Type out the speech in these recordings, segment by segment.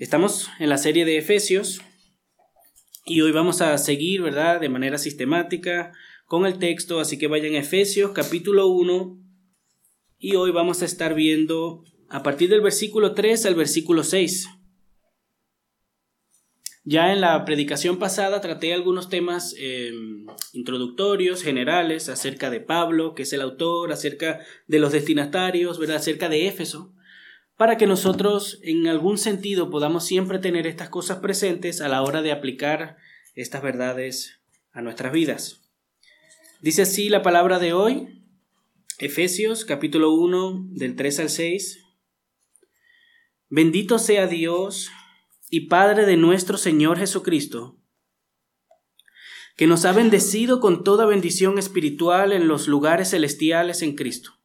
Estamos en la serie de Efesios y hoy vamos a seguir, ¿verdad?, de manera sistemática con el texto, así que vayan a Efesios capítulo 1 y hoy vamos a estar viendo a partir del versículo 3 al versículo 6. Ya en la predicación pasada traté algunos temas em, introductorios, generales, acerca de Pablo, que es el autor, acerca de los destinatarios, ¿verdad? acerca de Éfeso para que nosotros en algún sentido podamos siempre tener estas cosas presentes a la hora de aplicar estas verdades a nuestras vidas. Dice así la palabra de hoy, Efesios capítulo 1 del 3 al 6. Bendito sea Dios y Padre de nuestro Señor Jesucristo, que nos ha bendecido con toda bendición espiritual en los lugares celestiales en Cristo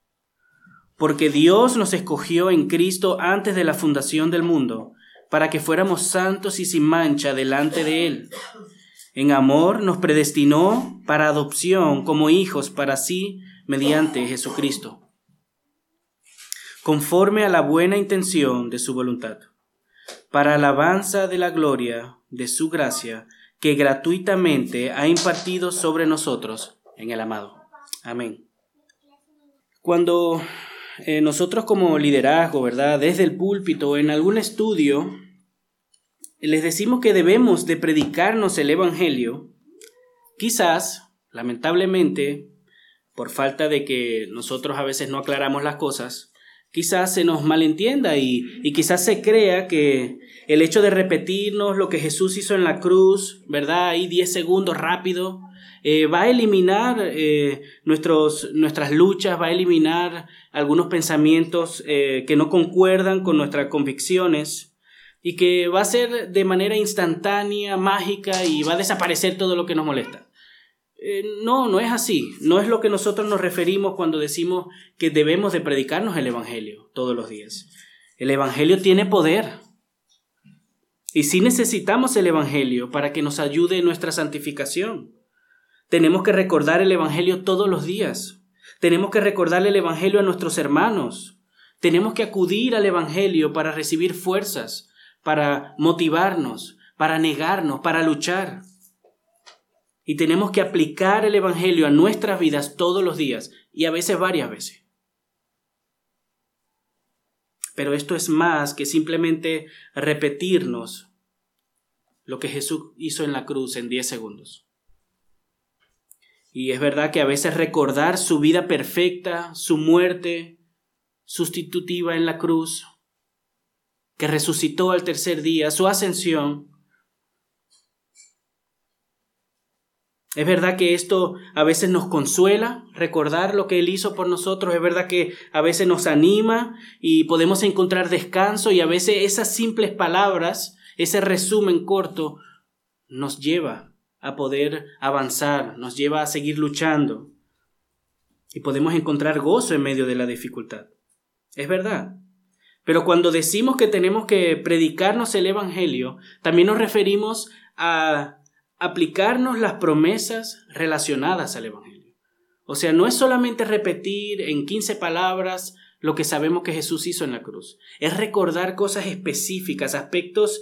porque Dios nos escogió en Cristo antes de la fundación del mundo, para que fuéramos santos y sin mancha delante de Él. En amor nos predestinó para adopción como hijos para sí mediante Jesucristo, conforme a la buena intención de su voluntad, para alabanza de la gloria de su gracia, que gratuitamente ha impartido sobre nosotros en el amado. Amén. Cuando eh, nosotros como liderazgo, ¿verdad? Desde el púlpito, en algún estudio, les decimos que debemos de predicarnos el Evangelio, quizás, lamentablemente, por falta de que nosotros a veces no aclaramos las cosas, quizás se nos malentienda y, y, quizás se crea que el hecho de repetirnos lo que Jesús hizo en la cruz, ¿verdad? Ahí 10 segundos rápido, eh, va a eliminar eh, nuestros, nuestras luchas, va a eliminar algunos pensamientos eh, que no concuerdan con nuestras convicciones y que va a ser de manera instantánea, mágica y va a desaparecer todo lo que nos molesta. no, no es así. No es lo que nosotros nos referimos cuando decimos que debemos de predicarnos el Evangelio todos los días. El Evangelio tiene poder. Y sí necesitamos el Evangelio para que nos ayude en nuestra santificación. Tenemos que recordar el Evangelio todos los días. Tenemos que recordarle el Evangelio a nuestros hermanos. Tenemos que acudir al Evangelio para recibir fuerzas, para motivarnos, para negarnos, para luchar. Y tenemos que aplicar el Evangelio a nuestras vidas todos los días y a veces varias veces. Pero esto es más que simplemente repetirnos lo que Jesús hizo en la cruz en 10 segundos. Y es verdad que a veces recordar su vida perfecta, su muerte sustitutiva en la cruz, que resucitó al tercer día, su ascensión, Es verdad que esto a veces nos consuela, recordar lo que Él hizo por nosotros, es verdad que a veces nos anima y podemos encontrar descanso y a veces esas simples palabras, ese resumen corto, nos lleva a poder avanzar, nos lleva a seguir luchando y podemos encontrar gozo en medio de la dificultad. Es verdad. Pero cuando decimos que tenemos que predicarnos el Evangelio, también nos referimos a aplicarnos las promesas relacionadas al Evangelio. O sea, no es solamente repetir en 15 palabras lo que sabemos que Jesús hizo en la cruz, es recordar cosas específicas, aspectos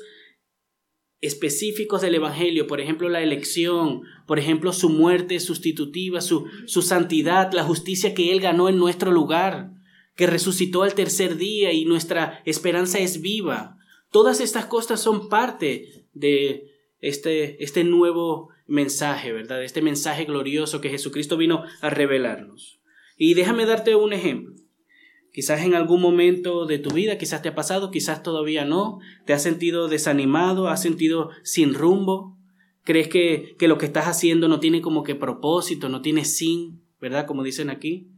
específicos del Evangelio, por ejemplo la elección, por ejemplo su muerte sustitutiva, su, su santidad, la justicia que Él ganó en nuestro lugar, que resucitó al tercer día y nuestra esperanza es viva. Todas estas cosas son parte de este, este nuevo mensaje, ¿verdad? Este mensaje glorioso que Jesucristo vino a revelarnos. Y déjame darte un ejemplo. Quizás en algún momento de tu vida, quizás te ha pasado, quizás todavía no, te has sentido desanimado, has sentido sin rumbo, crees que, que lo que estás haciendo no tiene como que propósito, no tiene sin, ¿verdad? Como dicen aquí.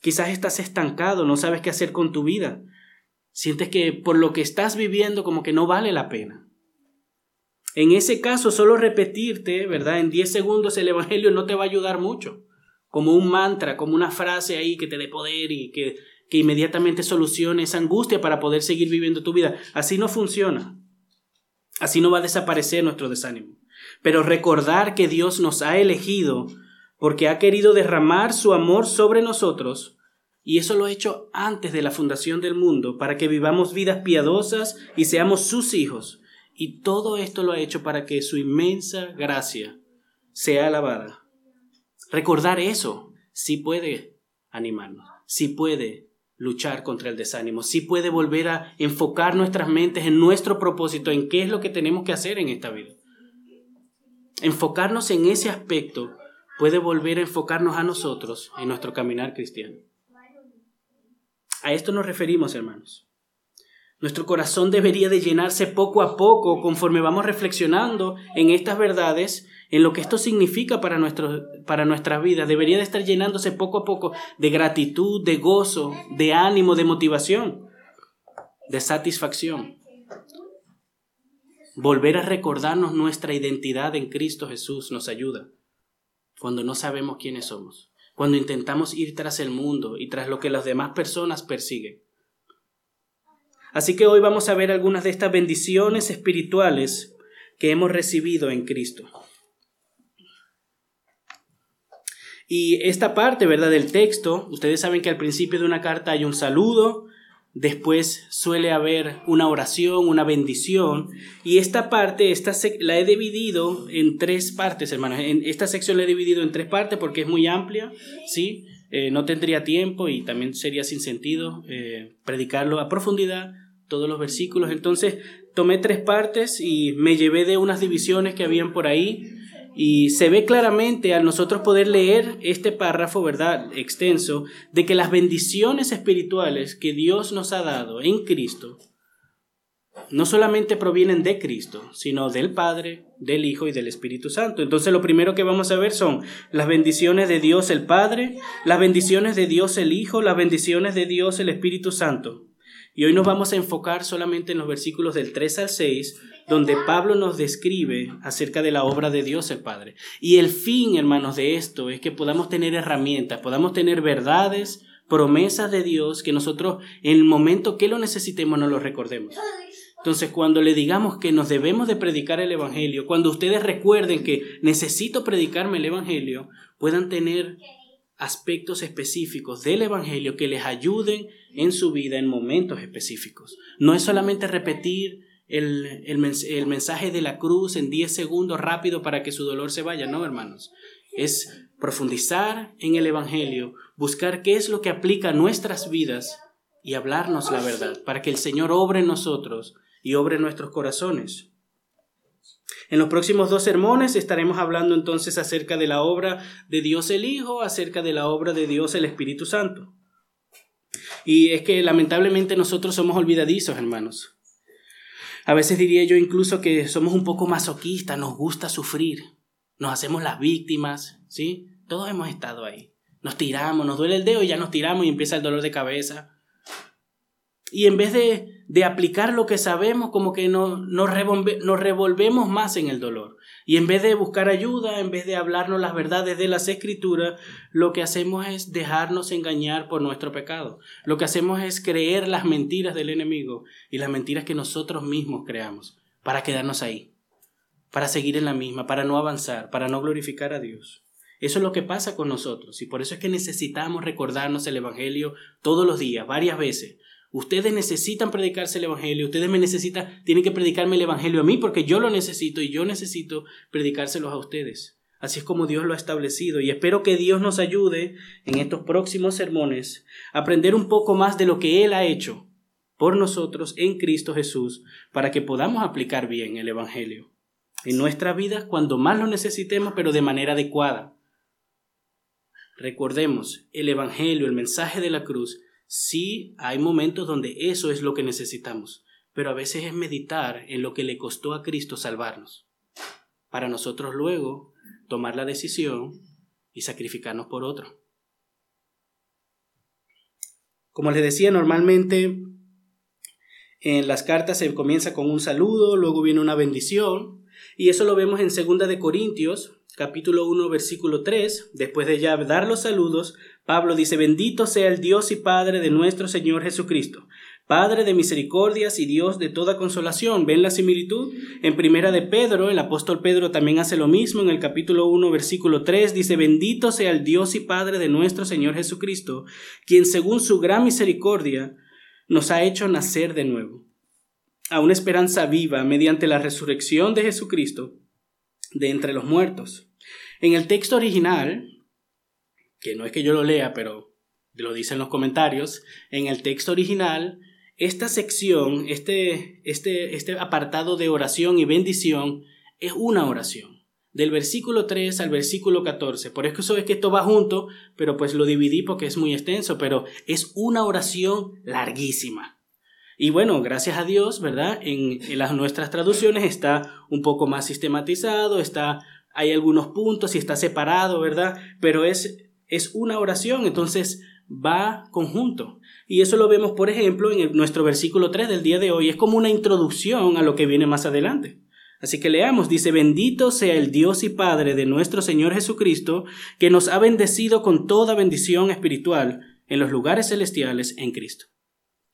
Quizás estás estancado, no sabes qué hacer con tu vida. Sientes que por lo que estás viviendo como que no vale la pena. En ese caso, solo repetirte, ¿verdad? En 10 segundos el Evangelio no te va a ayudar mucho como un mantra, como una frase ahí que te dé poder y que, que inmediatamente solucione esa angustia para poder seguir viviendo tu vida. Así no funciona. Así no va a desaparecer nuestro desánimo. Pero recordar que Dios nos ha elegido porque ha querido derramar su amor sobre nosotros Y eso lo ha hecho antes de la fundación del mundo, para que vivamos vidas piadosas y seamos sus hijos. Y todo esto lo ha hecho para que su inmensa gracia sea alabada. Recordar eso sí puede animarnos, sí puede luchar contra el desánimo, sí puede volver a enfocar nuestras mentes en nuestro propósito, en qué es lo que tenemos que hacer en esta vida. Enfocarnos en ese aspecto puede volver a enfocarnos a nosotros en nuestro caminar cristiano. A esto nos referimos, hermanos. Nuestro corazón debería de llenarse poco a poco conforme vamos reflexionando en estas verdades, en lo que esto significa para, nuestro, para nuestra vida. Debería de estar llenándose poco a poco de gratitud, de gozo, de ánimo, de motivación, de satisfacción. Volver a recordarnos nuestra identidad en Cristo Jesús nos ayuda cuando no sabemos quiénes somos, cuando intentamos ir tras el mundo y tras lo que las demás personas persiguen. Así que hoy vamos a ver algunas de estas bendiciones espirituales que hemos recibido en Cristo. Y esta parte, ¿verdad? Del texto, ustedes saben que al principio de una carta hay un saludo, después suele haber una oración, una bendición, y esta parte esta la he dividido en tres partes, hermanos. En esta sección la he dividido en tres partes porque es muy amplia, ¿sí? Eh, no tendría tiempo y también sería sin sentido eh, predicarlo a profundidad, todos los versículos. Entonces tomé tres partes y me llevé de unas divisiones que habían por ahí y se ve claramente al nosotros poder leer este párrafo, ¿verdad? Extenso, de que las bendiciones espirituales que Dios nos ha dado en Cristo no solamente provienen de Cristo, sino del Padre, del Hijo y del Espíritu Santo. Entonces lo primero que vamos a ver son las bendiciones de Dios el Padre, las bendiciones de Dios el Hijo, las bendiciones de Dios el Espíritu Santo. Y hoy nos vamos a enfocar solamente en los versículos del 3 al 6, donde Pablo nos describe acerca de la obra de Dios el Padre. Y el fin, hermanos, de esto es que podamos tener herramientas, podamos tener verdades, promesas de Dios, que nosotros en el momento que lo necesitemos no lo recordemos. Entonces, cuando le digamos que nos debemos de predicar el Evangelio, cuando ustedes recuerden que necesito predicarme el Evangelio, puedan tener aspectos específicos del Evangelio que les ayuden en su vida en momentos específicos. No es solamente repetir el, el, mensaje de la cruz en 10 segundos rápido para que su dolor se vaya, no, hermanos. Es profundizar en el Evangelio, buscar qué es lo que aplica a nuestras vidas y hablarnos la verdad, para que el Señor obre en nosotros y obre en nuestros corazones. En los próximos dos sermones estaremos hablando entonces acerca de la obra de Dios el Hijo, acerca de la obra de Dios el Espíritu Santo. Y es que lamentablemente nosotros somos olvidadizos, hermanos. A veces diría yo incluso que somos un poco masoquistas, nos gusta sufrir, nos hacemos las víctimas, ¿sí? Todos hemos estado ahí. Nos tiramos, nos duele el dedo y ya nos tiramos y empieza el dolor de cabeza. Y en vez de, de aplicar lo que sabemos, como que no, nos, nos revolvemos más en el dolor. Y en vez de buscar ayuda, en vez de hablarnos las verdades de las escrituras, lo que hacemos es dejarnos engañar por nuestro pecado. Lo que hacemos es creer las mentiras del enemigo y las mentiras que nosotros mismos creamos para quedarnos ahí, para seguir en la misma, para no avanzar, para no glorificar a Dios. Eso es lo que pasa con nosotros y por eso es que necesitamos recordarnos el Evangelio todos los días, varias veces, Ustedes necesitan predicarse el Evangelio, ustedes me necesitan, tienen que predicarme el Evangelio a mí porque yo lo necesito y yo necesito predicárselos a ustedes. Así es como Dios lo ha establecido y espero que Dios nos ayude en estos próximos sermones a aprender un poco más de lo que Él ha hecho por nosotros en Cristo Jesús para que podamos aplicar bien el Evangelio en nuestra vida cuando más lo necesitemos pero de manera adecuada. Recordemos, el Evangelio, el mensaje de la cruz, Sí, hay momentos donde eso es lo que necesitamos, pero a veces es meditar en lo que le costó a Cristo salvarnos, para nosotros luego tomar la decisión y sacrificarnos por otro. Como les decía, normalmente en las cartas se comienza con un saludo, luego viene una bendición, y eso lo vemos en 2 de Corintios, capítulo 1, versículo 3, después de ya dar los saludos, Pablo dice, bendito sea el Dios y Padre de nuestro Señor Jesucristo, Padre de misericordias y Dios de toda consolación. ¿Ven la similitud? En primera de Pedro, el apóstol Pedro también hace lo mismo. En el capítulo 1, versículo 3 dice, bendito sea el Dios y Padre de nuestro Señor Jesucristo, quien según su gran misericordia nos ha hecho nacer de nuevo a una esperanza viva mediante la resurrección de Jesucristo de entre los muertos. En el texto original, que no es que yo lo lea, pero lo dice en los comentarios, en el texto original, esta sección, este, este, este apartado de oración y bendición, es una oración. Del versículo 3 al versículo 14. Por eso es que esto va junto, pero pues lo dividí porque es muy extenso, pero es una oración larguísima. Y bueno, gracias a Dios, ¿verdad? En, en las nuestras traducciones está un poco más sistematizado, está, hay algunos puntos y está separado, ¿verdad? Pero es, es una oración, entonces va conjunto. Y eso lo vemos, por ejemplo, en nuestro versículo 3 del día de hoy. Es como una introducción a lo que viene más adelante. Así que leamos, dice, bendito sea el Dios y Padre de nuestro Señor Jesucristo, que nos ha bendecido con toda bendición espiritual en los lugares celestiales en Cristo.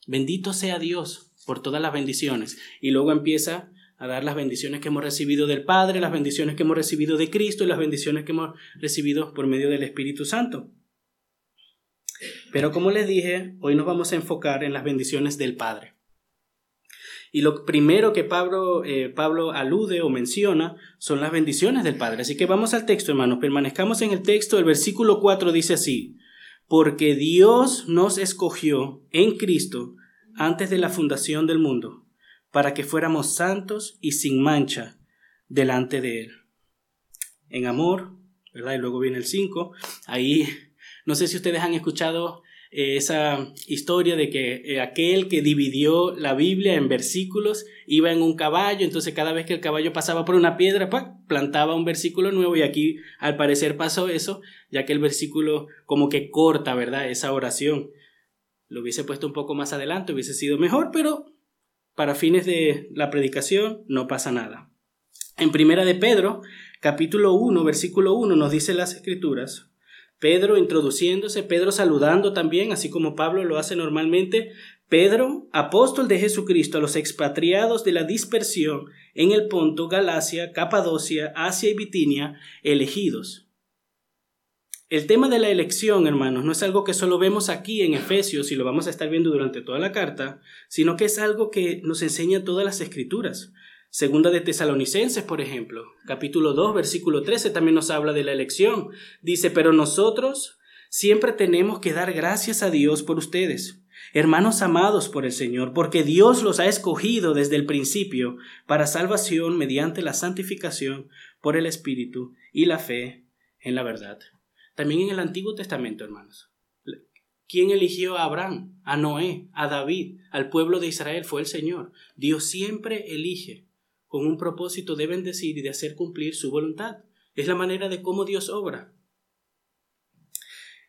Bendito sea Dios por todas las bendiciones. Y luego empieza a dar las bendiciones que hemos recibido del Padre, las bendiciones que hemos recibido de Cristo y las bendiciones que hemos recibido por medio del Espíritu Santo. Pero como les dije, hoy nos vamos a enfocar en las bendiciones del Padre. Y lo primero que Pablo, eh, Pablo alude o menciona son las bendiciones del Padre. Así que vamos al texto, hermanos. Permanezcamos en el texto. El versículo 4 dice así, porque Dios nos escogió en Cristo antes de la fundación del mundo, para que fuéramos santos y sin mancha delante de Él. En amor, ¿verdad? Y luego viene el 5. Ahí, no sé si ustedes han escuchado eh, esa historia de que eh, aquel que dividió la Biblia en versículos iba en un caballo, entonces cada vez que el caballo pasaba por una piedra, plantaba un versículo nuevo y aquí al parecer pasó eso, ya que el versículo como que corta, ¿verdad? Esa oración. Lo hubiese puesto un poco más adelante, hubiese sido mejor, pero para fines de la predicación no pasa nada. En primera de Pedro, capítulo 1, versículo 1 nos dice las escrituras, Pedro introduciéndose, Pedro saludando también, así como Pablo lo hace normalmente. Pedro, apóstol de Jesucristo a los expatriados de la dispersión en el Ponto, Galacia, Capadocia, Asia y Bitinia, elegidos. El tema de la elección, hermanos, no es algo que solo vemos aquí en Efesios y lo vamos a estar viendo durante toda la carta, sino que es algo que nos enseña todas las escrituras. Segunda de Tesalonicenses, por ejemplo, capítulo 2, versículo 13 también nos habla de la elección. Dice, pero nosotros siempre tenemos que dar gracias a Dios por ustedes, hermanos amados por el Señor, porque Dios los ha escogido desde el principio para salvación mediante la santificación por el Espíritu y la fe en la verdad. También en el Antiguo Testamento, hermanos. ¿Quién eligió a Abraham, a Noé, a David, al pueblo de Israel? Fue el Señor. Dios siempre elige con un propósito de bendecir y de hacer cumplir su voluntad. Es la manera de cómo Dios obra.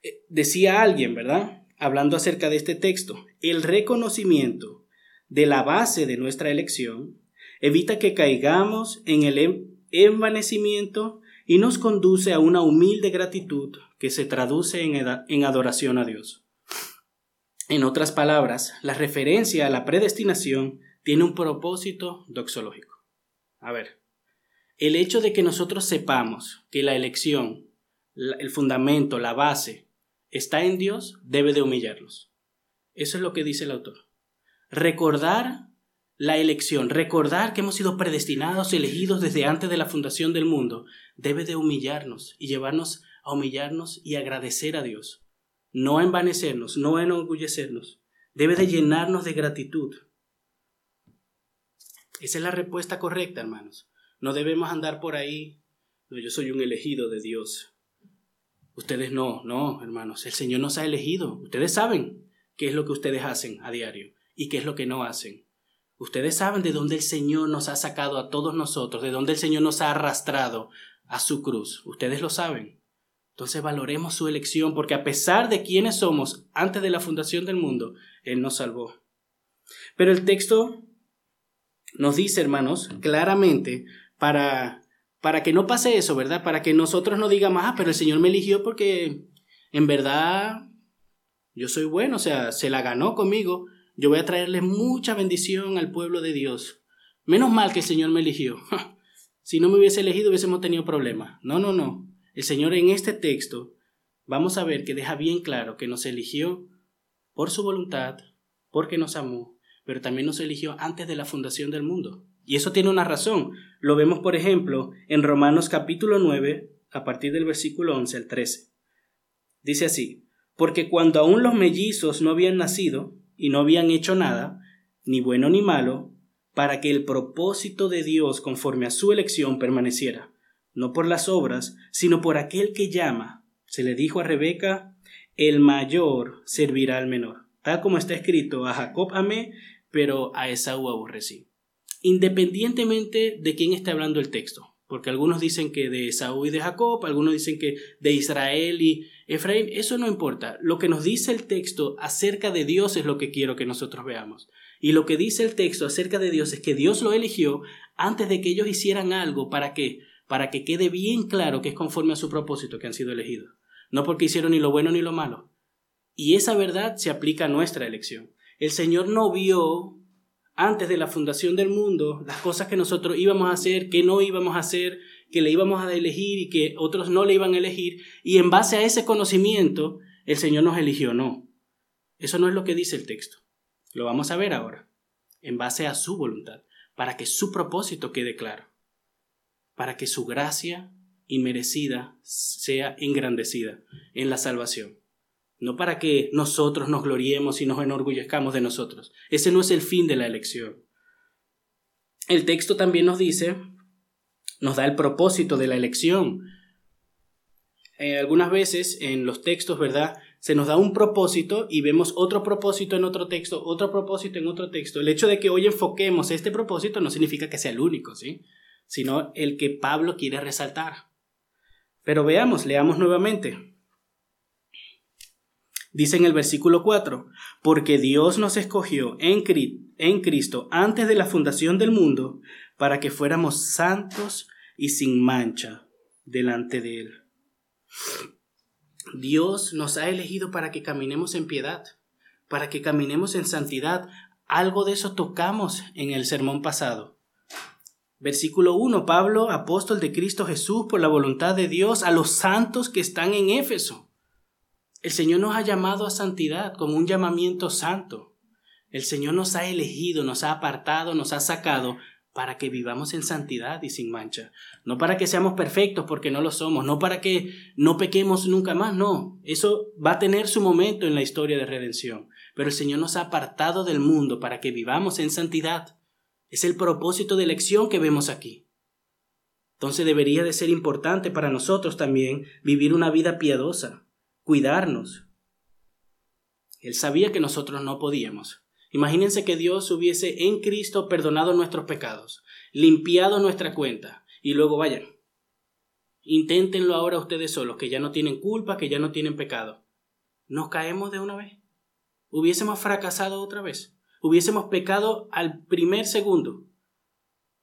Eh, decía alguien, ¿verdad? Hablando acerca de este texto, el reconocimiento de la base de nuestra elección evita que caigamos en el em-, envanecimiento y nos conduce a una humilde gratitud que se traduce en, adoración a Dios. En otras palabras, la referencia a la predestinación tiene un propósito doxológico. A ver, el hecho de que nosotros sepamos que la elección, el fundamento, la base, está en Dios, debe de humillarnos. Eso es lo que dice el autor. Recordar la elección, recordar que hemos sido predestinados, elegidos desde antes de la fundación del mundo, debe de humillarnos y llevarnos a humillarnos y agradecer a Dios. No envanecernos, no a enorgullecernos. Debe de llenarnos de gratitud. Esa es la respuesta correcta, hermanos. No debemos andar por ahí. Yo soy un elegido de Dios. Ustedes no, no, hermanos. El Señor nos ha elegido. Ustedes saben qué es lo que ustedes hacen a diario y qué es lo que no hacen. Ustedes saben de dónde el Señor nos ha sacado a todos nosotros, de dónde el Señor nos ha arrastrado a su cruz. Ustedes lo saben. Entonces valoremos su elección, porque a pesar de quiénes somos antes de la fundación del mundo, Él nos salvó. Pero el texto nos dice, hermanos, claramente, para, para que no pase eso, ¿verdad? Para que nosotros no digamos, ah, pero el Señor me eligió porque en verdad yo soy bueno, o sea, se la ganó conmigo. Yo voy a traerle mucha bendición al pueblo de Dios. Menos mal que el Señor me eligió. si no me hubiese elegido hubiésemos tenido problemas. No, no, no. El Señor en este texto vamos a ver que deja bien claro que nos eligió por su voluntad, porque nos amó, pero también nos eligió antes de la fundación del mundo. Y eso tiene una razón. Lo vemos, por ejemplo, en Romanos capítulo 9, a partir del versículo 11 al 13. Dice así, porque cuando aún los mellizos no habían nacido y no habían hecho nada, ni bueno ni malo, para que el propósito de Dios conforme a su elección permaneciera, no por las obras, sino por aquel que llama. Se le dijo a Rebeca, el mayor servirá al menor. Tal como está escrito, a Jacob amé, pero a Esaú aborrecí. Independientemente de quién está hablando el texto, porque algunos dicen que de Esaú y de Jacob, algunos dicen que de Israel y Efraín, eso no importa. Lo que nos dice el texto acerca de Dios es lo que quiero que nosotros veamos. Y lo que dice el texto acerca de Dios es que Dios lo eligió antes de que ellos hicieran algo para qué? Para que quede bien claro que es conforme a su propósito que han sido elegidos. No porque hicieron ni lo bueno ni lo malo. Y esa verdad se aplica a nuestra elección. El Señor no vio antes de la fundación del mundo las cosas que nosotros íbamos a hacer, que no íbamos a hacer, que le íbamos a elegir y que otros no le iban a elegir. Y en base a ese conocimiento, el Señor nos eligió. No. Eso no es lo que dice el texto. Lo vamos a ver ahora. En base a su voluntad, para que su propósito quede claro. Para que su gracia inmerecida sea engrandecida en la salvación no para que nosotros nos gloriemos y nos enorgullezcamos de nosotros. Ese no es el fin de la elección. El texto también nos dice, nos da el propósito de la elección. Eh, algunas veces en los textos, ¿verdad? Se nos da un propósito y vemos otro propósito en otro texto, otro propósito en otro texto. El hecho de que hoy enfoquemos este propósito no significa que sea el único, ¿sí? Sino el que Pablo quiere resaltar. Pero veamos, leamos nuevamente. Dice en el versículo 4, porque Dios nos escogió en, Cristo antes de la fundación del mundo para que fuéramos santos y sin mancha delante de Él. Dios nos ha elegido para que caminemos en piedad, para que caminemos en santidad. Algo de eso tocamos en el sermón pasado. Versículo 1, Pablo, apóstol de Cristo Jesús, por la voluntad de Dios, a los santos que están en Éfeso el Señor nos ha llamado a santidad como un llamamiento santo. El Señor nos ha elegido, nos ha apartado, nos ha sacado para que vivamos en santidad y sin mancha. No para que seamos perfectos porque no lo somos, no para que no pequemos nunca más, no. Eso va a tener su momento en la historia de redención. Pero el Señor nos ha apartado del mundo para que vivamos en santidad. Es el propósito de elección que vemos aquí. Entonces debería de ser importante para nosotros también vivir una vida piadosa, cuidarnos. Él sabía que nosotros no podíamos. Imagínense que Dios hubiese en Cristo perdonado nuestros pecados, limpiado nuestra cuenta, y luego vayan. Inténtenlo ahora ustedes solos, que ya no tienen culpa, que ya no tienen pecado. ¿Nos caemos de una vez? ¿Hubiésemos fracasado otra vez? ¿Hubiésemos pecado al primer segundo?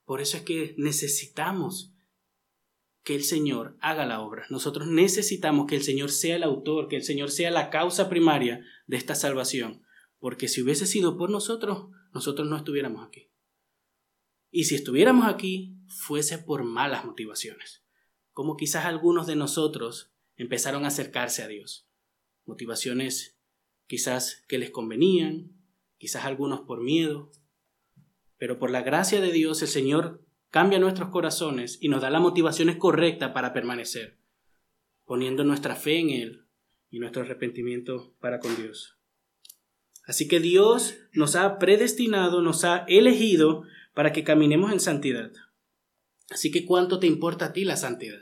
Por eso es que necesitamos que el Señor haga la obra. Nosotros necesitamos que el Señor sea el autor, que el Señor sea la causa primaria de esta salvación, porque si hubiese sido por nosotros, nosotros no estuviéramos aquí. Y si estuviéramos aquí, fuese por malas motivaciones, como quizás algunos de nosotros empezaron a acercarse a Dios. Motivaciones quizás que les convenían, quizás algunos por miedo, pero por la gracia de Dios el Señor cambia nuestros corazones y nos da las motivaciones correctas para permanecer, poniendo nuestra fe en Él y nuestro arrepentimiento para con Dios. Así que Dios nos ha predestinado, nos ha elegido para que caminemos en santidad. Así que ¿cuánto te importa a ti la santidad?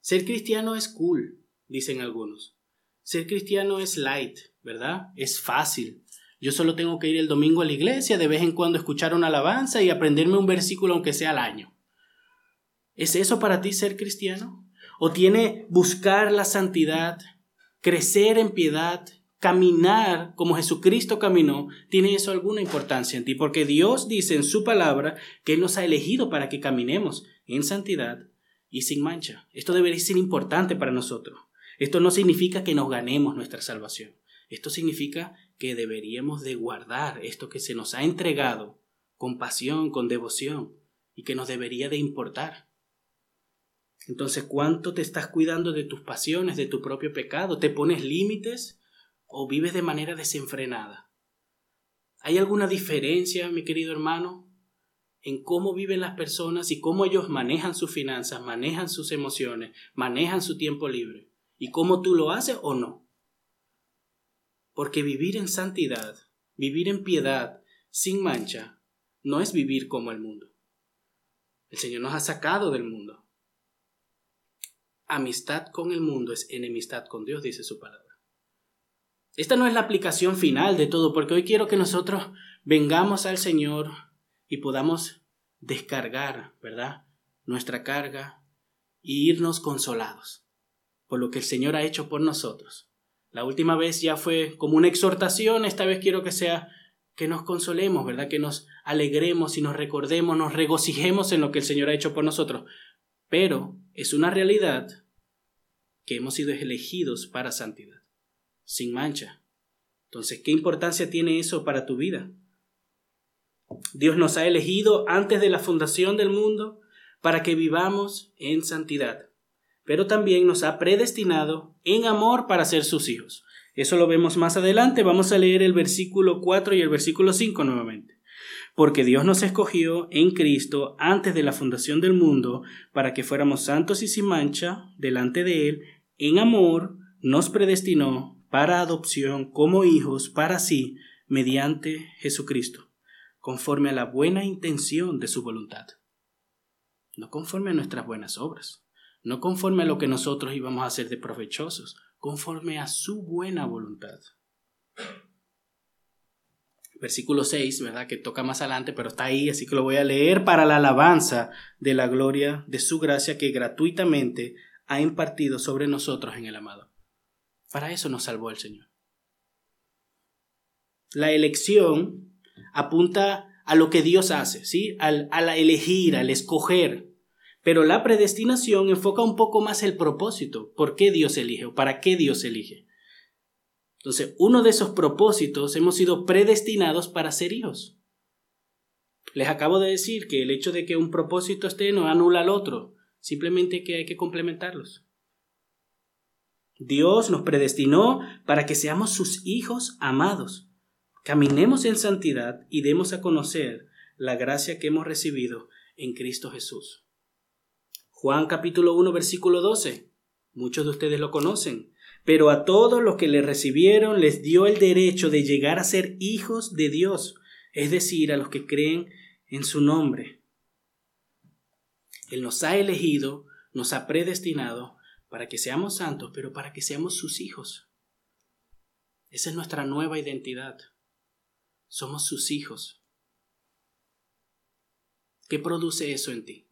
Ser cristiano es cool, dicen algunos. Ser cristiano es light, ¿verdad? Es fácil. Yo solo tengo que ir el domingo a la iglesia, de vez en cuando escuchar una alabanza y aprenderme un versículo aunque sea al año. ¿Es eso para ti ser cristiano? ¿O tiene buscar la santidad, crecer en piedad, caminar como Jesucristo caminó, tiene eso alguna importancia en ti? Porque Dios dice en su palabra que Él nos ha elegido para que caminemos en santidad y sin mancha. Esto debería ser importante para nosotros. Esto no significa que nos ganemos nuestra salvación. Esto significa que deberíamos de guardar esto que se nos ha entregado con pasión, con devoción y que nos debería de importar. Entonces, ¿cuánto te estás cuidando de tus pasiones, de tu propio pecado? ¿Te pones límites o vives de manera desenfrenada? ¿Hay alguna diferencia, mi querido hermano, en cómo viven las personas y cómo ellos manejan sus finanzas, manejan sus emociones, manejan su tiempo libre? ¿Y cómo tú lo haces o no? Porque vivir en santidad, vivir en piedad, sin mancha, no es vivir como el mundo. El Señor nos ha sacado del mundo amistad con el mundo es enemistad con Dios, dice su palabra. Esta no es la aplicación final de todo, porque hoy quiero que nosotros vengamos al Señor y podamos descargar, ¿verdad? Nuestra carga y irnos consolados por lo que el Señor ha hecho por nosotros. La última vez ya fue como una exhortación, esta vez quiero que sea que nos consolemos, ¿verdad? Que nos alegremos y nos recordemos, nos regocijemos en lo que el Señor ha hecho por nosotros. Pero es una realidad que hemos sido elegidos para santidad, sin mancha. Entonces, ¿qué importancia tiene eso para tu vida? Dios nos ha elegido antes de la fundación del mundo para que vivamos en santidad, pero también nos ha predestinado en amor para ser sus hijos. Eso lo vemos más adelante. Vamos a leer el versículo 4 y el versículo 5 nuevamente porque Dios nos escogió en Cristo antes de la fundación del mundo para que fuéramos santos y sin mancha delante de Él, en amor nos predestinó para adopción como hijos para sí mediante Jesucristo, conforme a la buena intención de su voluntad. No conforme a nuestras buenas obras, no conforme a lo que nosotros íbamos a hacer de provechosos, conforme a su buena voluntad versículo 6, ¿verdad? Que toca más adelante, pero está ahí, así que lo voy a leer para la alabanza de la gloria de su gracia que gratuitamente ha impartido sobre nosotros en el amado. Para eso nos salvó el Señor. La elección apunta a lo que Dios hace, ¿sí? Al, al elegir, al escoger. Pero la predestinación enfoca un poco más el propósito. ¿Por qué Dios elige o para qué Dios elige? Entonces, uno de esos propósitos hemos sido predestinados para ser hijos. Les acabo de decir que el hecho de que un propósito esté no anula al otro, simplemente que hay que complementarlos. Dios nos predestinó para que seamos sus hijos amados. Caminemos en santidad y demos a conocer la gracia que hemos recibido en Cristo Jesús. Juan capítulo 1 versículo 12. Muchos de ustedes lo conocen pero a todos los que le recibieron les dio el derecho de llegar a ser hijos de Dios, es decir, a los que creen en su nombre. Él nos ha elegido, nos ha predestinado para que seamos santos, pero para que seamos sus hijos. Esa es nuestra nueva identidad. Somos sus hijos. ¿Qué produce eso en ti?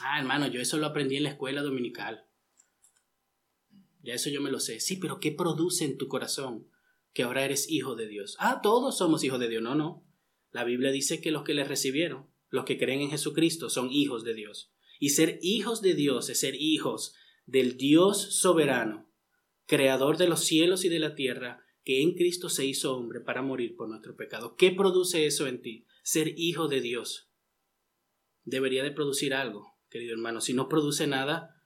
Ah, hermano, yo eso lo aprendí en la escuela dominical. Ya eso yo me lo sé. Sí, pero ¿qué produce en tu corazón que ahora eres hijo de Dios? Ah, todos somos hijos de Dios. No, no. La Biblia dice que los que le recibieron, los que creen en Jesucristo, son hijos de Dios. Y ser hijos de Dios es ser hijos del Dios soberano, creador de los cielos y de la tierra, que en Cristo se hizo hombre para morir por nuestro pecado. ¿Qué produce eso en ti? Ser hijo de Dios. Debería de producir algo, querido hermano. Si no produce nada,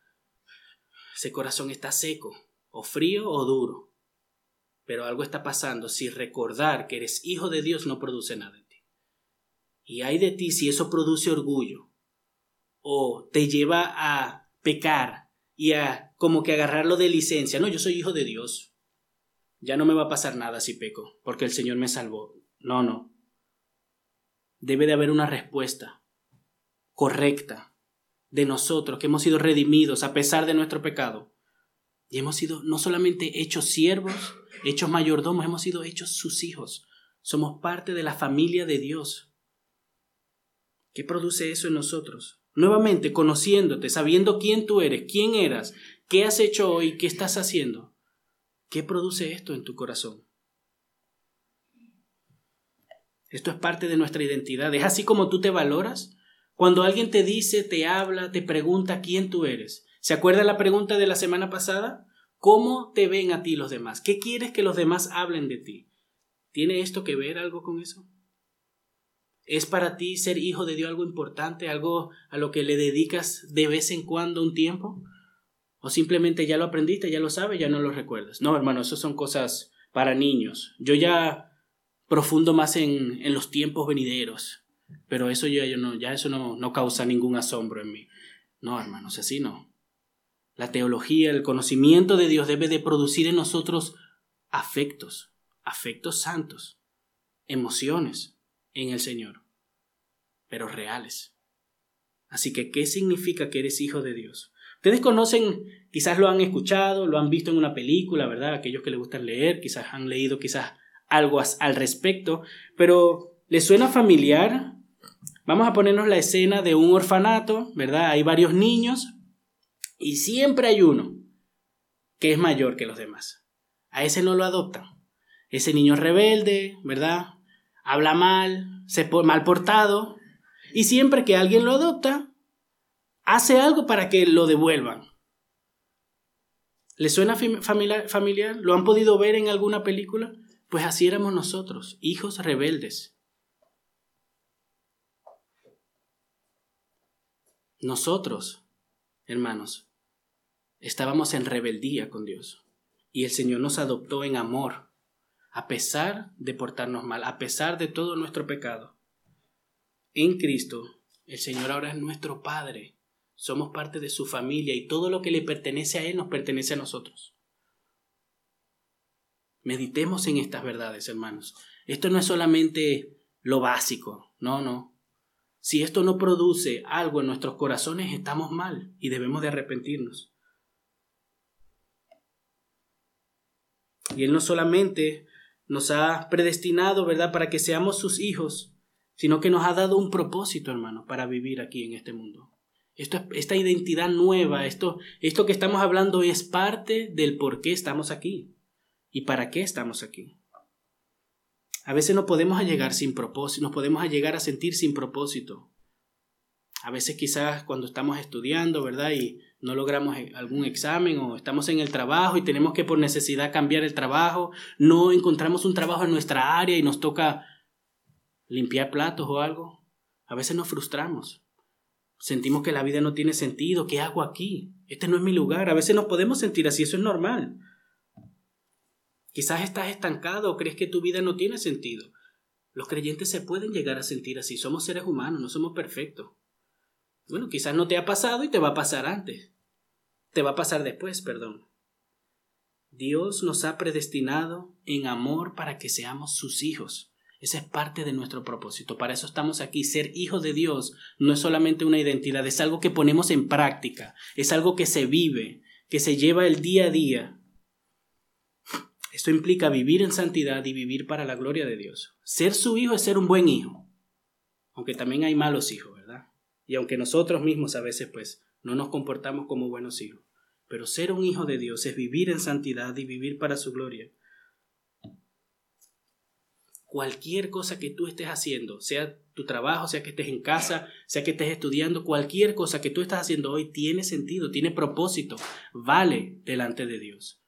ese corazón está seco, o frío o duro. Pero algo está pasando si recordar que eres hijo de Dios no produce nada en ti. Y hay de ti si eso produce orgullo, o te lleva a pecar y a como que agarrarlo de licencia. No, yo soy hijo de Dios. Ya no me va a pasar nada si peco, porque el Señor me salvó. No, no. Debe de haber una respuesta correcta de nosotros, que hemos sido redimidos a pesar de nuestro pecado. Y hemos sido no solamente hechos siervos, hechos mayordomos, hemos sido hechos sus hijos. Somos parte de la familia de Dios. ¿Qué produce eso en nosotros? Nuevamente, conociéndote, sabiendo quién tú eres, quién eras, qué has hecho hoy, qué estás haciendo. ¿Qué produce esto en tu corazón? Esto es parte de nuestra identidad. Es así como tú te valoras. Cuando alguien te dice, te habla, te pregunta quién tú eres. ¿Se acuerda la pregunta de la semana pasada? ¿Cómo te ven a ti los demás? ¿Qué quieres que los demás hablen de ti? ¿Tiene esto que ver algo con eso? ¿Es para ti ser hijo de Dios algo importante, algo a lo que le dedicas de vez en cuando un tiempo? ¿O simplemente ya lo aprendiste, ya lo sabes, ya no lo recuerdas? No, hermano, eso son cosas para niños. Yo ya profundo más en, en los tiempos venideros, pero eso ya, yo no, ya eso no, no causa ningún asombro en mí. No, hermanos, así no. La teología, el conocimiento de Dios debe de producir en nosotros afectos, afectos santos, emociones en el Señor, pero reales. Así que, ¿qué significa que eres hijo de Dios? Ustedes conocen, quizás lo han escuchado, lo han visto en una película, ¿verdad? Aquellos que les gustan leer, quizás han leído quizás algo al respecto, pero ¿les suena familiar? Vamos a ponernos la escena de un orfanato, ¿verdad? Hay varios niños, y siempre hay uno que es mayor que los demás. A ese no lo adoptan. Ese niño rebelde, ¿verdad? Habla mal, se mal portado. Y siempre que alguien lo adopta, hace algo para que lo devuelvan. ¿Le suena familiar? ¿Lo han podido ver en alguna película? Pues así éramos nosotros, hijos rebeldes. Nosotros, hermanos, Estábamos en rebeldía con Dios y el Señor nos adoptó en amor, a pesar de portarnos mal, a pesar de todo nuestro pecado. En Cristo, el Señor ahora es nuestro Padre, somos parte de su familia y todo lo que le pertenece a Él nos pertenece a nosotros. Meditemos en estas verdades, hermanos. Esto no es solamente lo básico, no, no. Si esto no produce algo en nuestros corazones, estamos mal y debemos de arrepentirnos. Y Él no solamente nos ha predestinado, ¿verdad?, para que seamos sus hijos, sino que nos ha dado un propósito, hermano, para vivir aquí en este mundo. Esto, esta identidad nueva, esto, esto que estamos hablando es parte del por qué estamos aquí y para qué estamos aquí. A veces no podemos llegar sin propósito, nos podemos llegar a sentir sin propósito. A veces quizás cuando estamos estudiando, ¿verdad? Y no logramos e, algún examen o estamos en el trabajo y tenemos que por necesidad cambiar el trabajo, no encontramos un trabajo en nuestra área y nos toca limpiar platos o algo. A veces nos frustramos. Sentimos que la vida no tiene sentido. ¿Qué hago aquí? Este no es mi lugar. A veces nos podemos sentir así, eso es normal. Quizás estás estancado o crees que tu vida no tiene sentido. Los creyentes se pueden llegar a sentir así. Somos seres humanos, no somos perfectos. Bueno, quizás no te ha pasado y te va a pasar antes. Te va a pasar después, perdón. Dios nos ha predestinado en amor para que seamos sus hijos. Esa es parte de nuestro propósito. Para eso estamos aquí. Ser hijos de Dios no es solamente una identidad, es algo que ponemos en práctica, es algo que se vive, que se lleva el día a día. Esto implica vivir en santidad y vivir para la gloria de Dios. Ser su hijo es ser un buen hijo, aunque también hay malos hijos. Y aunque nosotros mismos a veces pues no nos comportamos como buenos hijos, pero ser un hijo de Dios es vivir en santidad y vivir para su gloria. Cualquier cosa que tú estés haciendo, sea tu trabajo, sea que estés en casa, sea que estés estudiando, cualquier cosa que tú estás haciendo hoy tiene sentido, tiene propósito, vale delante de Dios.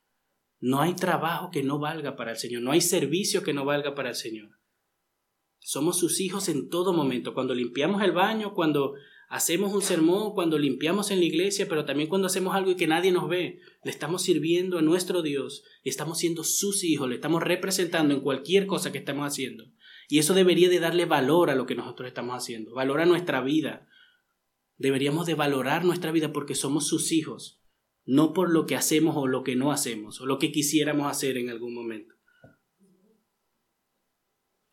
No hay trabajo que no valga para el Señor, no hay servicio que no valga para el Señor. Somos sus hijos en todo momento, cuando limpiamos el baño, cuando hacemos un sermón, cuando limpiamos en la iglesia, pero también cuando hacemos algo y que nadie nos ve. Le estamos sirviendo a nuestro Dios, estamos siendo sus hijos, le estamos representando en cualquier cosa que estamos haciendo. Y eso debería de darle valor a lo que nosotros estamos haciendo, valor a nuestra vida. Deberíamos de valorar nuestra vida porque somos sus hijos, no por lo que hacemos o lo que no hacemos, o lo que quisiéramos hacer en algún momento.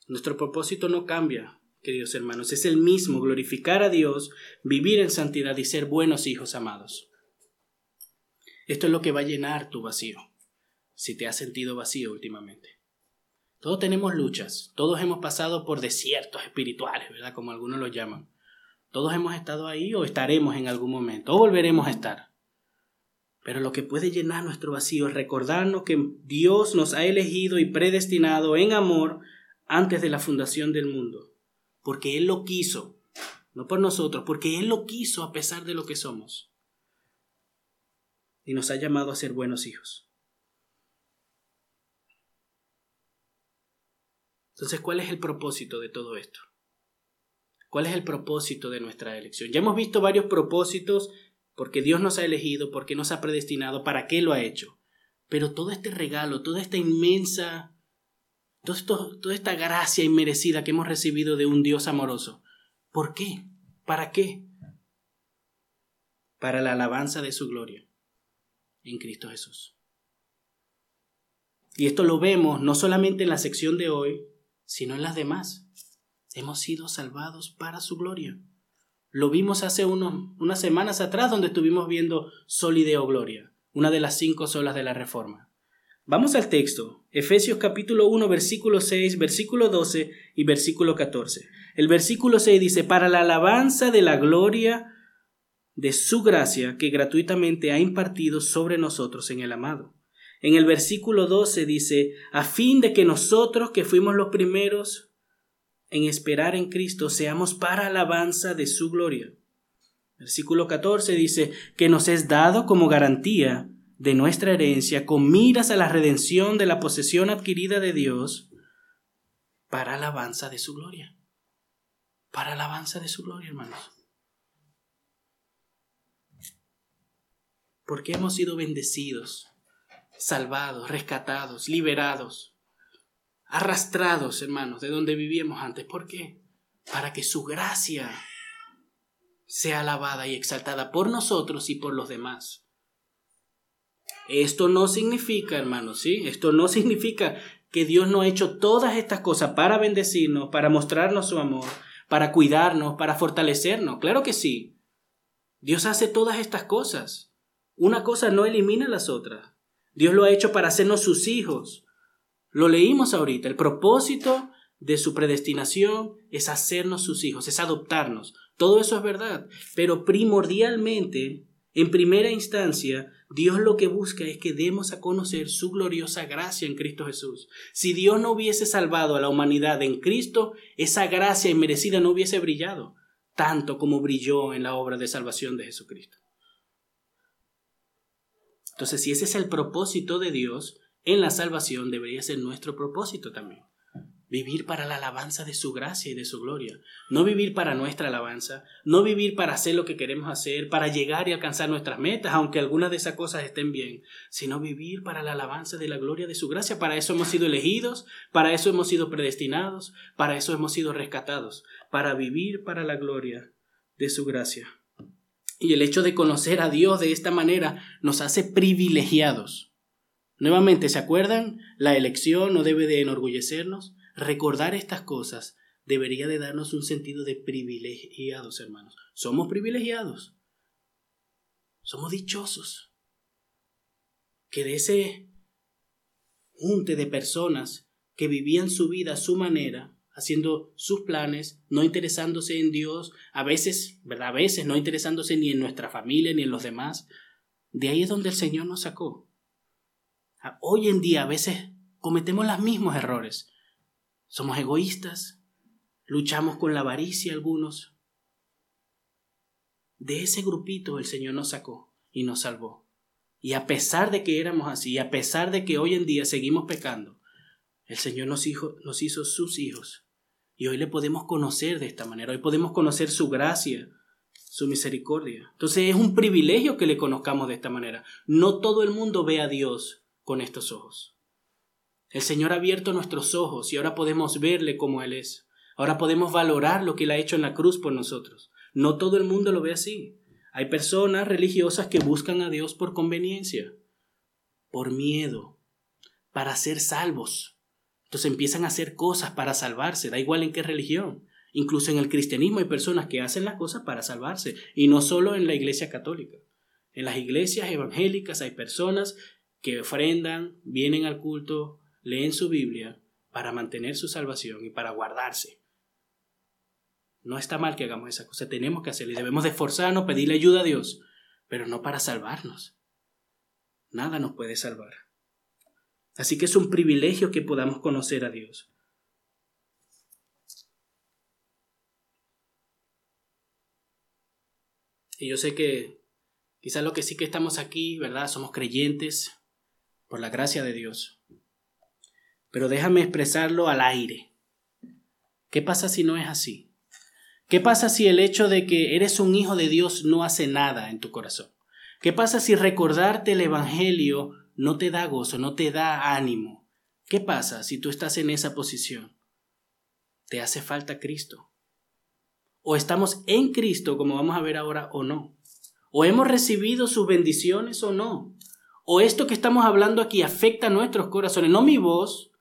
Nuestro propósito no cambia, queridos hermanos, es el mismo, glorificar a Dios, vivir en santidad y ser buenos hijos amados. Esto es lo que va a llenar tu vacío, si te has sentido vacío últimamente. Todos tenemos luchas, todos hemos pasado por desiertos espirituales, ¿verdad? Como algunos lo llaman. Todos hemos estado ahí o estaremos en algún momento, o volveremos a estar. Pero lo que puede llenar nuestro vacío es recordarnos que Dios nos ha elegido y predestinado en amor antes de la fundación del mundo, porque Él lo quiso, no por nosotros, porque Él lo quiso a pesar de lo que somos, y nos ha llamado a ser buenos hijos. Entonces, ¿cuál es el propósito de todo esto? ¿Cuál es el propósito de nuestra elección? Ya hemos visto varios propósitos, porque Dios nos ha elegido, porque nos ha predestinado, para qué lo ha hecho. Pero todo este regalo, toda esta inmensa toda esta gracia inmerecida que hemos recibido de un Dios amoroso, ¿por qué? ¿Para qué? Para la alabanza de su gloria en Cristo Jesús. Y esto lo vemos no solamente en la sección de hoy, sino en las demás. Hemos sido salvados para su gloria. Lo vimos hace unas semanas atrás donde estuvimos viendo Solideo Gloria, una de las cinco solas de la Reforma. Vamos al texto, Efesios capítulo 1, versículo 6, versículo 12 y versículo 14. El versículo 6 dice, para la alabanza de la gloria de su gracia que gratuitamente ha impartido sobre nosotros en el amado. En el versículo 12 dice, a fin de que nosotros que fuimos los primeros en esperar en Cristo seamos para alabanza de su gloria. Versículo 14 dice que nos es dado como garantía de nuestra herencia con miras a la redención de la posesión adquirida de Dios para alabanza de su gloria. Para alabanza de su gloria, hermanos. Porque hemos sido bendecidos, salvados, rescatados, liberados arrastrados, hermanos, de donde vivíamos antes. ¿Por qué? Para que su gracia sea alabada y exaltada por nosotros y por los demás. Esto no significa, hermanos, ¿sí? Esto no significa que Dios no ha hecho todas estas cosas para bendecirnos, para mostrarnos su amor, para cuidarnos, para fortalecernos. Claro que sí. Dios hace todas estas cosas. Una cosa no elimina las otras. Dios lo ha hecho para hacernos sus hijos, lo leímos ahorita. El propósito de su predestinación es hacernos sus hijos, es adoptarnos. Todo eso es verdad. Pero primordialmente, en primera instancia, Dios lo que busca es que demos a conocer su gloriosa gracia en Cristo Jesús. Si Dios no hubiese salvado a la humanidad en Cristo, esa gracia inmerecida no hubiese brillado tanto como brilló en la obra de salvación de Jesucristo. Entonces, si ese es el propósito de Dios, en la salvación debería ser nuestro propósito también. Vivir para la alabanza de su gracia y de su gloria. No vivir para nuestra alabanza, no vivir para hacer lo que queremos hacer, para llegar y alcanzar nuestras metas, aunque algunas de esas cosas estén bien, sino vivir para la alabanza de la gloria de su gracia. Para eso hemos sido elegidos, para eso hemos sido predestinados, para eso hemos sido rescatados, para vivir para la gloria de su gracia. Y el hecho de conocer a Dios de esta manera nos hace privilegiados Nuevamente, ¿se acuerdan? La elección no debe de enorgullecernos. Recordar estas cosas debería de darnos un sentido de privilegiados, hermanos. Somos privilegiados. Somos dichosos. Que de ese junte de personas que vivían su vida a su manera, haciendo sus planes, no interesándose en Dios, a veces, ¿verdad? A veces no interesándose ni en nuestra familia ni en los demás. De ahí es donde el Señor nos sacó. Hoy en día a veces cometemos los mismos errores. Somos egoístas, luchamos con la avaricia algunos. De ese grupito el Señor nos sacó y nos salvó. Y a pesar de que éramos así, y a pesar de que hoy en día seguimos pecando, el Señor nos hizo, nos hizo sus hijos. Y hoy le podemos conocer de esta manera, hoy podemos conocer su gracia, su misericordia. Entonces es un privilegio que le conozcamos de esta manera. No todo el mundo ve a Dios con estos ojos. El Señor ha abierto nuestros ojos y ahora podemos verle como Él es. Ahora podemos valorar lo que Él ha hecho en la cruz por nosotros. No todo el mundo lo ve así. Hay personas religiosas que buscan a Dios por conveniencia, por miedo, para ser salvos. Entonces empiezan a hacer cosas para salvarse, da igual en qué religión. Incluso en el cristianismo hay personas que hacen las cosas para salvarse, y no solo en la iglesia católica. En las iglesias evangélicas hay personas que ofrendan, vienen al culto, leen su Biblia para mantener su salvación y para guardarse. No está mal que hagamos esa cosa, tenemos que hacerlo y debemos de esforzarnos, pedirle ayuda a Dios, pero no para salvarnos. Nada nos puede salvar. Así que es un privilegio que podamos conocer a Dios. Y yo sé que quizás lo que sí que estamos aquí, ¿verdad? Somos creyentes, por la gracia de Dios. Pero déjame expresarlo al aire, ¿Qué pasa si no es así? ¿Qué pasa si el hecho de que eres un hijo de Dios no hace nada en tu corazón? ¿Qué pasa si recordarte el Evangelio no te da gozo, no te da ánimo? ¿Qué pasa si tú estás en esa posición? ¿Te hace falta Cristo? ¿O estamos en Cristo, como vamos a ver ahora, o no? ¿O hemos recibido sus bendiciones o no? ¿O esto que estamos hablando aquí afecta a nuestros corazones? No mi voz,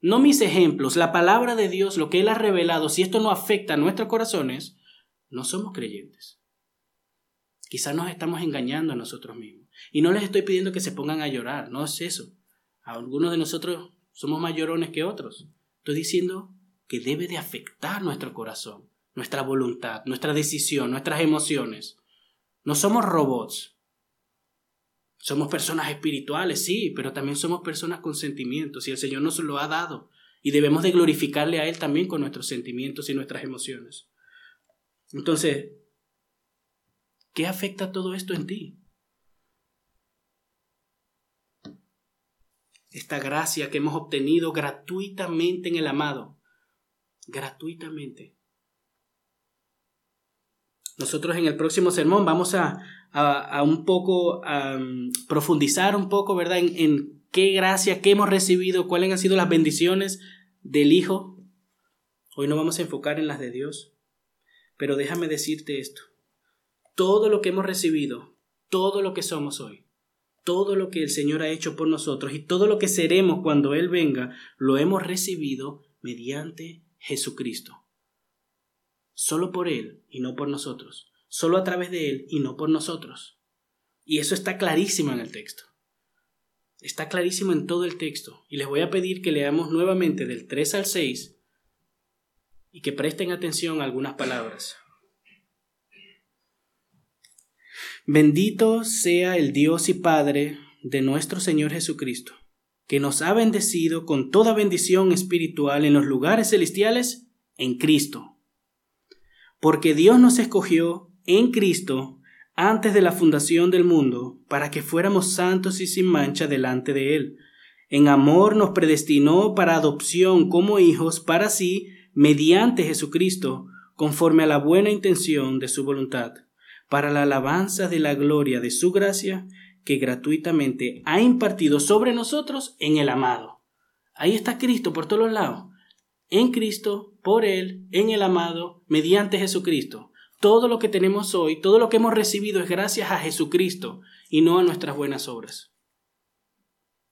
no mis ejemplos, la palabra de Dios, lo que Él ha revelado, si esto no afecta a nuestros corazones, no somos creyentes. Quizás nos estamos engañando a nosotros mismos. Y no les estoy pidiendo que se pongan a llorar, no es eso. algunos de nosotros somos más llorones que otros. Estoy diciendo que debe de afectar nuestro corazón, nuestra voluntad, nuestra decisión, nuestras emociones. No somos robots. Somos personas espirituales, sí, pero también somos personas con sentimientos y el Señor nos lo ha dado y debemos de glorificarle a Él también con nuestros sentimientos y nuestras emociones. Entonces, ¿qué afecta todo esto en ti? Esta gracia que hemos obtenido gratuitamente en el amado, gratuitamente. Nosotros en el próximo sermón vamos a, a, un poco profundizar un poco, ¿verdad? En, qué gracia, qué hemos recibido, cuáles han sido las bendiciones del Hijo. Hoy no vamos a enfocar en las de Dios, pero déjame decirte esto. Todo lo que hemos recibido, todo lo que somos hoy, todo lo que el Señor ha hecho por nosotros y todo lo que seremos cuando Él venga, lo hemos recibido mediante Jesucristo. Solo por Él y no por nosotros solo a través de Él y no por nosotros. Y eso está clarísimo en el texto. Está clarísimo en todo el texto. Y les voy a pedir que leamos nuevamente del 3 al 6 y que presten atención a algunas palabras. Bendito sea el Dios y Padre de nuestro Señor Jesucristo, que nos ha bendecido con toda bendición espiritual en los lugares celestiales en Cristo. Porque Dios nos escogió en Cristo antes de la fundación del mundo, para que fuéramos santos y sin mancha delante de Él. En amor nos predestinó para adopción como hijos para sí, mediante Jesucristo, conforme a la buena intención de su voluntad, para la alabanza de la gloria de su gracia, que gratuitamente ha impartido sobre nosotros en el amado. Ahí está Cristo por todos lados. En Cristo, por Él, en el amado, mediante Jesucristo. Todo lo que tenemos hoy, todo lo que hemos recibido es gracias a Jesucristo y no a nuestras buenas obras.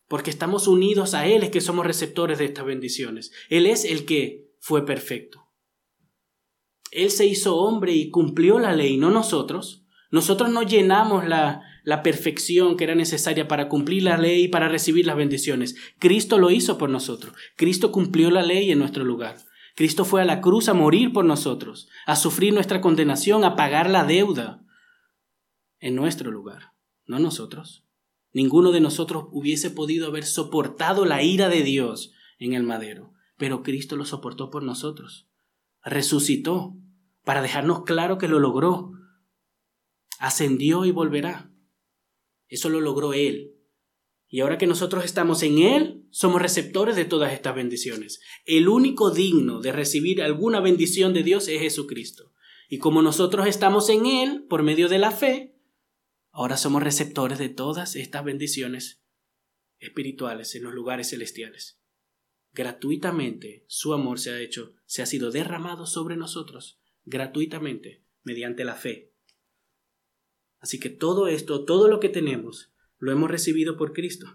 Porque estamos unidos a Él es que somos receptores de estas bendiciones. Él es el que fue perfecto. Él se hizo hombre y cumplió la ley, no nosotros. Nosotros no llenamos la, la perfección que era necesaria para cumplir la ley y para recibir las bendiciones. Cristo lo hizo por nosotros. Cristo cumplió la ley en nuestro lugar. Cristo fue a la cruz a morir por nosotros, a sufrir nuestra condenación, a pagar la deuda en nuestro lugar, no nosotros. Ninguno de nosotros hubiese podido haber soportado la ira de Dios en el madero, pero Cristo lo soportó por nosotros. Resucitó para dejarnos claro que lo logró. Ascendió y volverá. Eso lo logró Él. Y ahora que nosotros estamos en Él, somos receptores de todas estas bendiciones. El único digno de recibir alguna bendición de Dios es Jesucristo. Y como nosotros estamos en Él por medio de la fe, ahora somos receptores de todas estas bendiciones espirituales en los lugares celestiales. Gratuitamente su amor se ha hecho, se ha sido derramado sobre nosotros, gratuitamente, mediante la fe. Así que todo esto, todo lo que tenemos, lo hemos recibido por Cristo.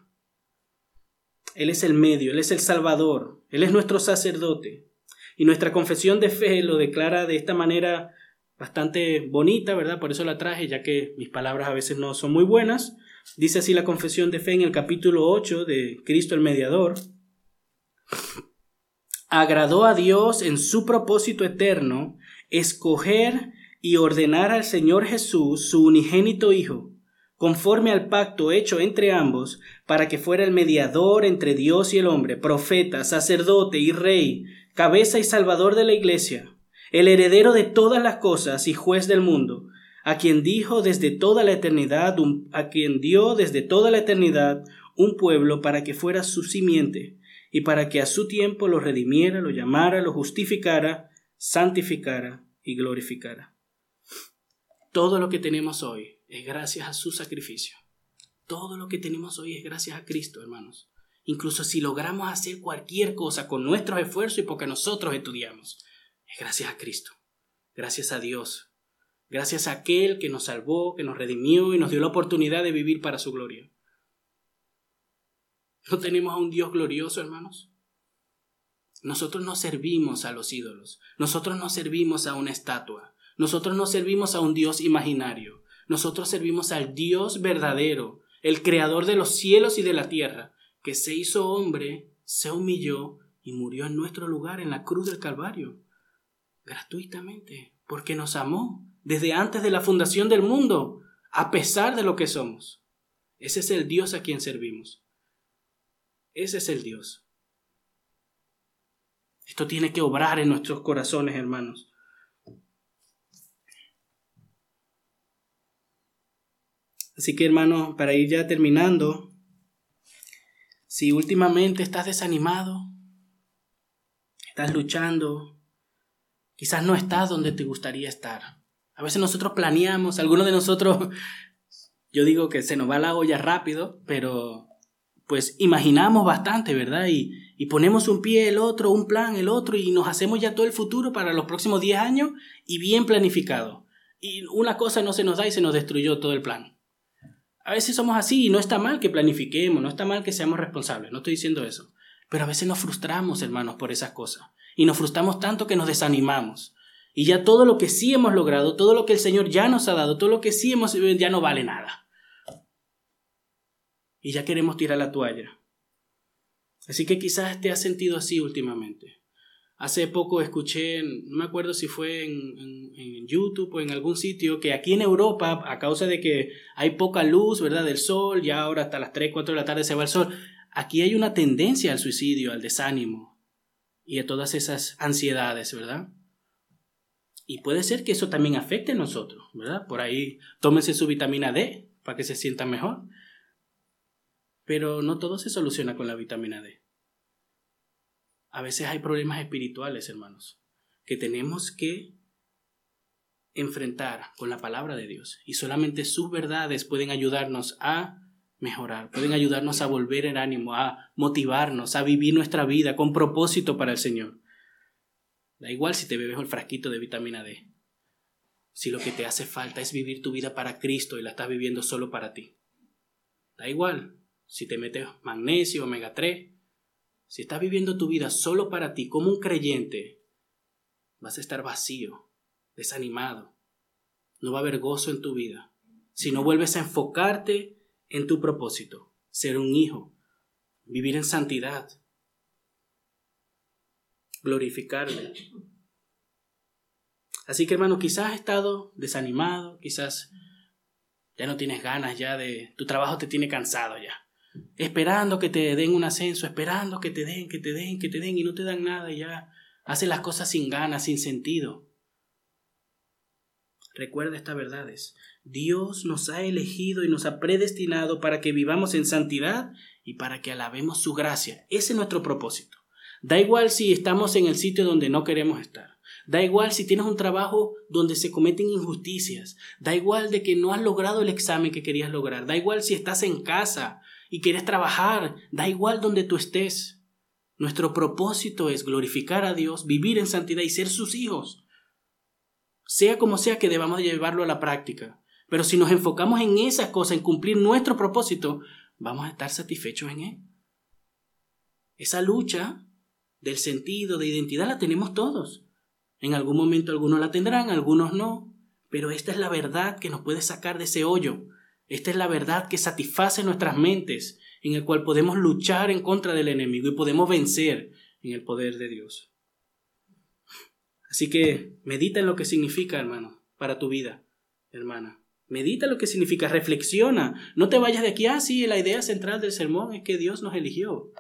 Él es el medio, Él es el Salvador, Él es nuestro sacerdote. Y nuestra confesión de fe lo declara de esta manera bastante bonita, ¿verdad? Por eso la traje, ya que mis palabras a veces no son muy buenas. Dice así la confesión de fe en el capítulo 8 de Cristo el Mediador. Agradó a Dios en su propósito eterno escoger y ordenar al Señor Jesús, su unigénito Hijo, conforme al pacto hecho entre ambos, para que fuera el mediador entre Dios y el hombre, profeta, sacerdote y rey, cabeza y salvador de la iglesia, el heredero de todas las cosas y juez del mundo, a quien dijo desde toda la eternidad, a quien dio desde toda la eternidad un pueblo para que fuera su simiente, y para que a su tiempo lo redimiera, lo llamara, lo justificara, santificara y glorificara. Todo lo que tenemos hoy es gracias a su sacrificio. Todo lo que tenemos hoy es gracias a Cristo, hermanos. Incluso si logramos hacer cualquier cosa con nuestros esfuerzos y porque nosotros estudiamos, es gracias a Cristo, gracias a Dios, gracias a aquel que nos salvó, que nos redimió y nos dio la oportunidad de vivir para su gloria. ¿No tenemos a un Dios glorioso, hermanos? Nosotros no servimos a los ídolos, nosotros no servimos a una estatua, nosotros no servimos a un Dios imaginario, nosotros servimos al Dios verdadero, el creador de los cielos y de la tierra, que se hizo hombre, se humilló y murió en nuestro lugar en la cruz del Calvario, gratuitamente, porque nos amó desde antes de la fundación del mundo, a pesar de lo que somos. Ese es el Dios a quien servimos. Ese es el Dios. Esto tiene que obrar en nuestros corazones, hermanos. Así que, hermano, para ir ya terminando, si últimamente estás desanimado, estás luchando, quizás no estás donde te gustaría estar. A veces nosotros planeamos, algunos de nosotros, yo digo que se nos va la olla rápido, pero pues imaginamos bastante, ¿verdad? Y, y ponemos un pie, el otro, un plan, el otro, y nos hacemos ya todo el futuro para los próximos 10 años y bien planificado. Y una cosa no se nos da y se nos destruyó todo el plan. A veces somos así y no está mal que planifiquemos, no está mal que seamos responsables, no estoy diciendo eso. Pero a veces nos frustramos, hermanos, por esas cosas. Y nos frustramos tanto que nos desanimamos. Y ya todo lo que sí hemos logrado, todo lo que el Señor ya nos ha dado, todo lo que sí hemos ya no vale nada. Y ya queremos tirar la toalla. Así que quizás te has sentido así últimamente. Hace poco escuché, no me acuerdo si fue en, YouTube o en algún sitio, que aquí en Europa, a causa de que hay poca luz, ¿verdad?, del sol, ya ahora hasta las 3, 4 de la tarde se va el sol, aquí hay una tendencia al suicidio, al desánimo y a todas esas ansiedades, ¿verdad? Y puede ser que eso también afecte a nosotros, ¿verdad? Por ahí tómense su vitamina D para que se sientan mejor. Pero no todo se soluciona con la vitamina D. A veces hay problemas espirituales, hermanos, que tenemos que enfrentar con la palabra de Dios. Y solamente sus verdades pueden ayudarnos a mejorar, pueden ayudarnos a volver el ánimo, a motivarnos, a vivir nuestra vida con propósito para el Señor. Da igual si te bebes el frasquito de vitamina D. Si lo que te hace falta es vivir tu vida para Cristo y la estás viviendo solo para ti. Da igual si te metes magnesio, omega 3. Si estás viviendo tu vida solo para ti como un creyente, vas a estar vacío, desanimado. No va a haber gozo en tu vida. Si no vuelves a enfocarte en tu propósito, ser un hijo, vivir en santidad, glorificarle. Así que hermano, quizás has estado desanimado, quizás ya no tienes ganas ya de... Tu trabajo te tiene cansado ya. Esperando que te den un ascenso, esperando que te den, que te den, que te den y no te dan nada y ya haces las cosas sin ganas, sin sentido. Recuerda estas verdades. Dios nos ha elegido y nos ha predestinado para que vivamos en santidad y para que alabemos su gracia. Ese es nuestro propósito. Da igual si estamos en el sitio donde no queremos estar. Da igual si tienes un trabajo donde se cometen injusticias. Da igual de que no has logrado el examen que querías lograr. Da igual si estás en casa y quieres trabajar. Da igual donde tú estés. Nuestro propósito es glorificar a Dios, vivir en santidad y ser sus hijos. Sea como sea que debamos llevarlo a la práctica. Pero si nos enfocamos en esa cosa, en cumplir nuestro propósito, vamos a estar satisfechos en él. Esa lucha del sentido, de identidad, la tenemos todos. En algún momento algunos la tendrán, algunos no, pero esta es la verdad que nos puede sacar de ese hoyo. Esta es la verdad que satisface nuestras mentes, en el cual podemos luchar en contra del enemigo y podemos vencer en el poder de Dios. Así que medita en lo que significa, hermano, para tu vida, hermana. Medita lo que significa, reflexiona. No te vayas de aquí, ah, sí, la idea central del sermón es que Dios nos eligió.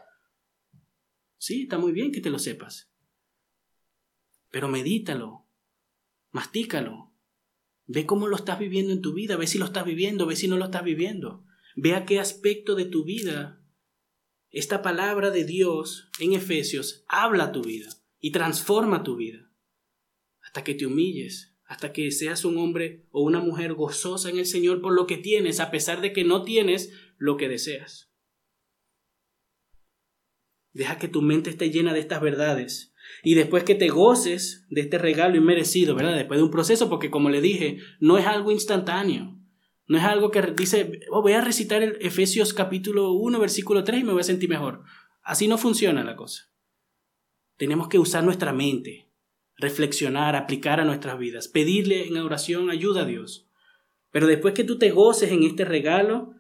Sí, está muy bien que te lo sepas. Pero medítalo, mastícalo, ve cómo lo estás viviendo en tu vida, ve si lo estás viviendo, ve si no lo estás viviendo, ve a qué aspecto de tu vida esta palabra de Dios en Efesios habla tu vida y transforma tu vida hasta que te humilles, hasta que seas un hombre o una mujer gozosa en el Señor por lo que tienes, a pesar de que no tienes lo que deseas. Deja que tu mente esté llena de estas verdades. Y después que te goces de este regalo inmerecido, ¿verdad? Después de un proceso, porque como le dije, no es algo instantáneo. No es algo que dice, oh, voy a recitar el Efesios capítulo 1, versículo 3 y me voy a sentir mejor. Así no funciona la cosa. Tenemos que usar nuestra mente, reflexionar, aplicar a nuestras vidas, pedirle en oración ayuda a Dios. Pero después que tú te goces en este regalo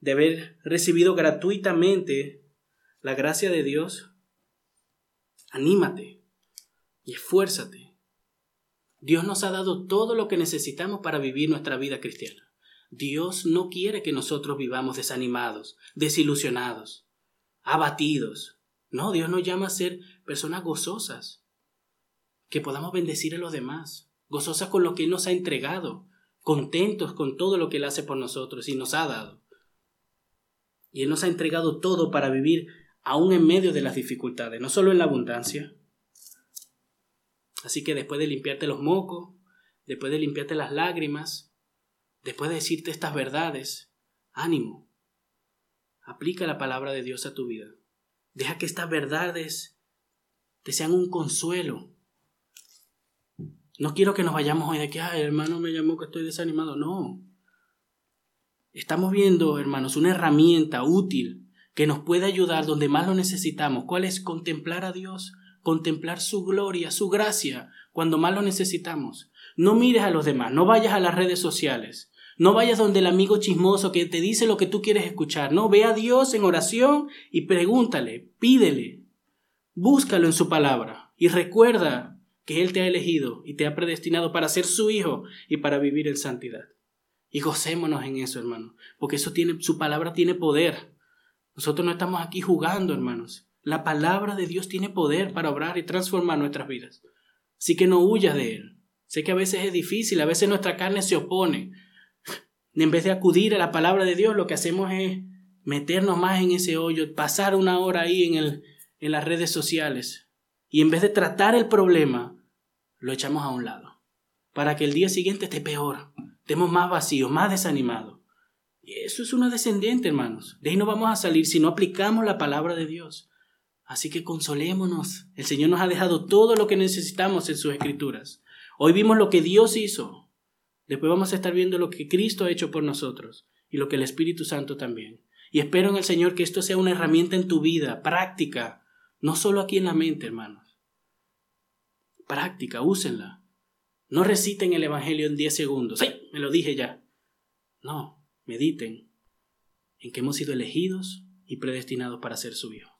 de haber recibido gratuitamente la gracia de Dios, anímate y esfuérzate. Dios nos ha dado todo lo que necesitamos para vivir nuestra vida cristiana. Dios no quiere que nosotros vivamos desanimados, desilusionados, abatidos. No, Dios nos llama a ser personas gozosas, que podamos bendecir a los demás, gozosas con lo que Él nos ha entregado, contentos con todo lo que Él hace por nosotros y nos ha dado. Y Él nos ha entregado todo para vivir aún en medio de las dificultades, no solo en la abundancia. Así que después de limpiarte los mocos, después de limpiarte las lágrimas, después de decirte estas verdades, ánimo. Aplica la palabra de Dios a tu vida. Deja que estas verdades te sean un consuelo. No quiero que nos vayamos hoy de que, ay, hermano me llamó que estoy desanimado. No. Estamos viendo, hermanos, una herramienta útil que nos puede ayudar donde más lo necesitamos. ¿Cuál es? Contemplar a Dios, contemplar su gloria, su gracia, cuando más lo necesitamos. No mires a los demás, no vayas a las redes sociales, no vayas donde el amigo chismoso que te dice lo que tú quieres escuchar. No, ve a Dios en oración y pregúntale, pídele, búscalo en su palabra y recuerda que Él te ha elegido y te ha predestinado para ser su hijo y para vivir en santidad. Y gocémonos en eso, hermano, porque eso tiene, su palabra tiene poder. Nosotros no estamos aquí jugando, hermanos. La palabra de Dios tiene poder para obrar y transformar nuestras vidas. Así que no huyas de Él. Sé que a veces es difícil, a veces nuestra carne se opone. En vez de acudir a la palabra de Dios, lo que hacemos es meternos más en ese hoyo, pasar una hora ahí en, el, en las redes sociales. Y en vez de tratar el problema, lo echamos a un lado. Para que el día siguiente esté peor, estemos más vacíos, más desanimados. Eso es una descendiente, hermanos. De ahí no vamos a salir si no aplicamos la palabra de Dios. Así que consolémonos. El Señor nos ha dejado todo lo que necesitamos en sus escrituras. Hoy vimos lo que Dios hizo. Después vamos a estar viendo lo que Cristo ha hecho por nosotros y lo que el Espíritu Santo también. Y espero en el Señor que esto sea una herramienta en tu vida, práctica, no solo aquí en la mente, hermanos. Práctica, úsenla. No reciten el Evangelio en 10 segundos. ¡Sí! Me lo dije ya. No, mediten en que hemos sido elegidos y predestinados para ser su hijo.